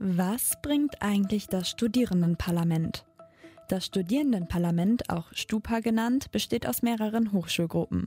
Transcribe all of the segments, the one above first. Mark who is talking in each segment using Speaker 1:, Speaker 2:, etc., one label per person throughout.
Speaker 1: Was bringt eigentlich das Studierendenparlament? Das Studierendenparlament, auch Stupa genannt, besteht aus mehreren Hochschulgruppen.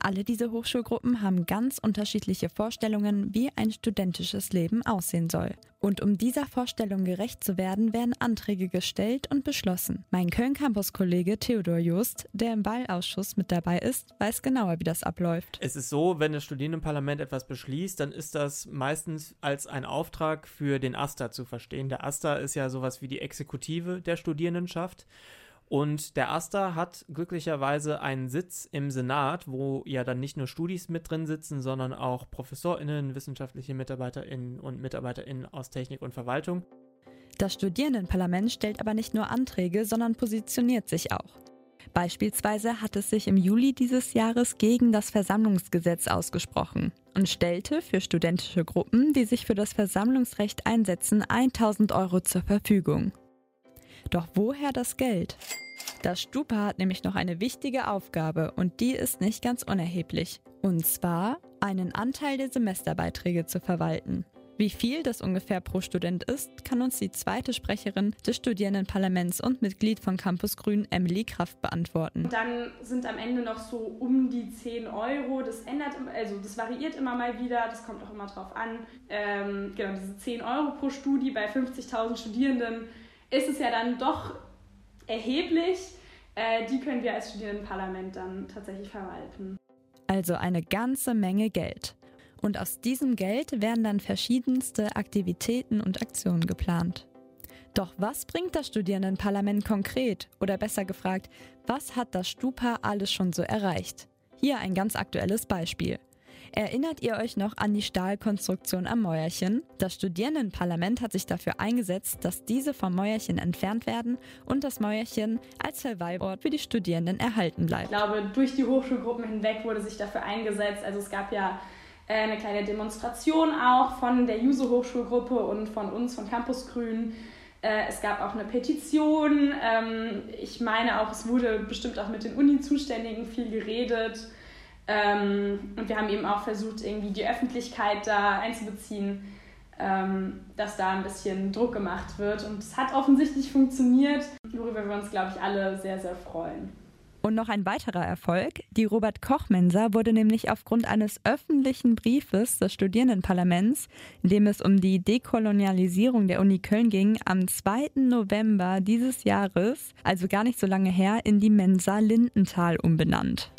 Speaker 1: Alle diese Hochschulgruppen haben ganz unterschiedliche Vorstellungen, wie ein studentisches Leben aussehen soll. Und um dieser Vorstellung gerecht zu werden, werden Anträge gestellt und beschlossen. Mein Köln-Campus-Kollege Theodor Just, der im Wahlausschuss mit dabei ist, weiß genauer, wie das abläuft.
Speaker 2: Es ist so, wenn das Studierendenparlament etwas beschließt, dann ist das meistens als ein Auftrag für den AStA zu verstehen. Der AStA ist ja sowas wie die Exekutive der Studierendenschaft. Und der AStA hat glücklicherweise einen Sitz im Senat, wo ja dann nicht nur Studis mit drin sitzen, sondern auch ProfessorInnen, wissenschaftliche MitarbeiterInnen und MitarbeiterInnen aus Technik und Verwaltung.
Speaker 1: Das Studierendenparlament stellt aber nicht nur Anträge, sondern positioniert sich auch. Beispielsweise hat es sich im Juli dieses Jahres gegen das Versammlungsgesetz ausgesprochen und stellte für studentische Gruppen, die sich für das Versammlungsrecht einsetzen, 1000 Euro zur Verfügung. Doch woher das Geld? Das Stupa hat nämlich noch eine wichtige Aufgabe und die ist nicht ganz unerheblich. Und zwar einen Anteil der Semesterbeiträge zu verwalten. Wie viel das ungefähr pro Student ist, kann uns die zweite Sprecherin des Studierendenparlaments und Mitglied von Campus Grün, Emily Kraft, beantworten.
Speaker 3: Dann sind am Ende noch so um die 10 Euro. Das ändert, also das variiert immer mal wieder, das kommt auch immer drauf an. Ähm, genau, diese 10 Euro pro Studie bei 50.000 Studierenden ist es ja dann doch erheblich. Äh, die können wir als Studierendenparlament dann tatsächlich verwalten.
Speaker 1: Also eine ganze Menge Geld. Und aus diesem Geld werden dann verschiedenste Aktivitäten und Aktionen geplant. Doch was bringt das Studierendenparlament konkret? Oder besser gefragt, was hat das Stupa alles schon so erreicht? Hier ein ganz aktuelles Beispiel. Erinnert ihr euch noch an die Stahlkonstruktion am Mäuerchen? Das Studierendenparlament hat sich dafür eingesetzt, dass diese vom Mäuerchen entfernt werden und das Mäuerchen als Verweilort für die Studierenden erhalten bleibt.
Speaker 3: Ich glaube, durch die Hochschulgruppen hinweg wurde sich dafür eingesetzt. Also es gab ja äh, eine kleine Demonstration auch von der Juso Hochschulgruppe und von uns von Campus Grün. Äh, es gab auch eine Petition. Ähm, ich meine auch, es wurde bestimmt auch mit den Uni-Zuständigen viel geredet. Ähm, und wir haben eben auch versucht, irgendwie die Öffentlichkeit da einzubeziehen, ähm, dass da ein bisschen Druck gemacht wird. Und es hat offensichtlich funktioniert, worüber wir uns, glaube ich, alle sehr, sehr freuen.
Speaker 1: Und noch ein weiterer Erfolg. Die Robert Koch Mensa wurde nämlich aufgrund eines öffentlichen Briefes des Studierendenparlaments, in dem es um die Dekolonialisierung der Uni Köln ging, am 2. November dieses Jahres, also gar nicht so lange her, in die Mensa Lindenthal umbenannt.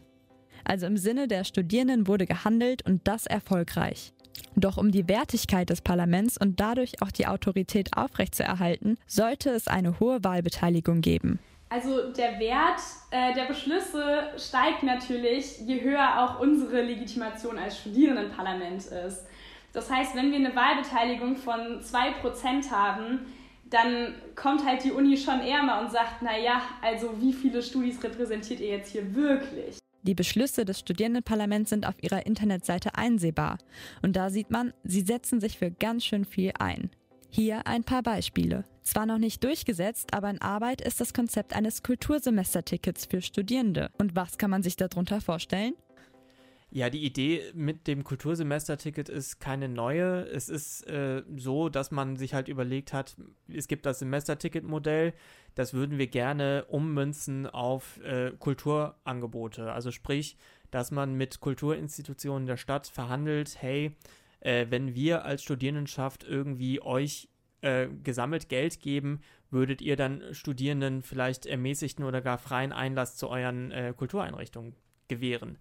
Speaker 1: Also im Sinne der Studierenden wurde gehandelt und das erfolgreich. Doch um die Wertigkeit des Parlaments und dadurch auch die Autorität aufrechtzuerhalten, sollte es eine hohe Wahlbeteiligung geben.
Speaker 3: Also der Wert äh, der Beschlüsse steigt natürlich, je höher auch unsere Legitimation als Studierendenparlament ist. Das heißt, wenn wir eine Wahlbeteiligung von 2% haben, dann kommt halt die Uni schon eher mal und sagt, naja, also wie viele Studis repräsentiert ihr jetzt hier wirklich?
Speaker 1: Die Beschlüsse des Studierendenparlaments sind auf ihrer Internetseite einsehbar. Und da sieht man, sie setzen sich für ganz schön viel ein. Hier ein paar Beispiele. Zwar noch nicht durchgesetzt, aber in Arbeit ist das Konzept eines Kultursemestertickets für Studierende. Und was kann man sich darunter vorstellen?
Speaker 2: Ja, die Idee mit dem Kultursemesterticket ist keine neue. Es ist äh, so, dass man sich halt überlegt hat, es gibt das Semesterticket-Modell, das würden wir gerne ummünzen auf äh, Kulturangebote. Also sprich, dass man mit Kulturinstitutionen der Stadt verhandelt, hey, äh, wenn wir als Studierendenschaft irgendwie euch äh, gesammelt Geld geben, würdet ihr dann Studierenden vielleicht ermäßigten oder gar freien Einlass zu euren äh, Kultureinrichtungen gewähren.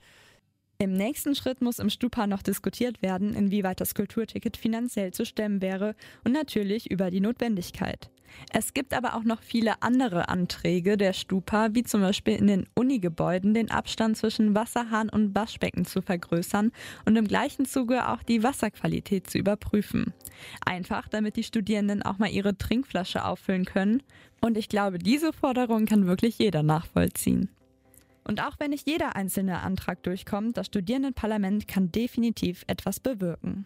Speaker 1: Im nächsten Schritt muss im Stupa noch diskutiert werden, inwieweit das Kulturticket finanziell zu stemmen wäre und natürlich über die Notwendigkeit. Es gibt aber auch noch viele andere Anträge der Stupa, wie zum Beispiel in den Unigebäuden den Abstand zwischen Wasserhahn und Waschbecken zu vergrößern und im gleichen Zuge auch die Wasserqualität zu überprüfen. Einfach, damit die Studierenden auch mal ihre Trinkflasche auffüllen können. Und ich glaube, diese Forderung kann wirklich jeder nachvollziehen. Und auch wenn nicht jeder einzelne Antrag durchkommt, das Studierendenparlament kann definitiv etwas bewirken.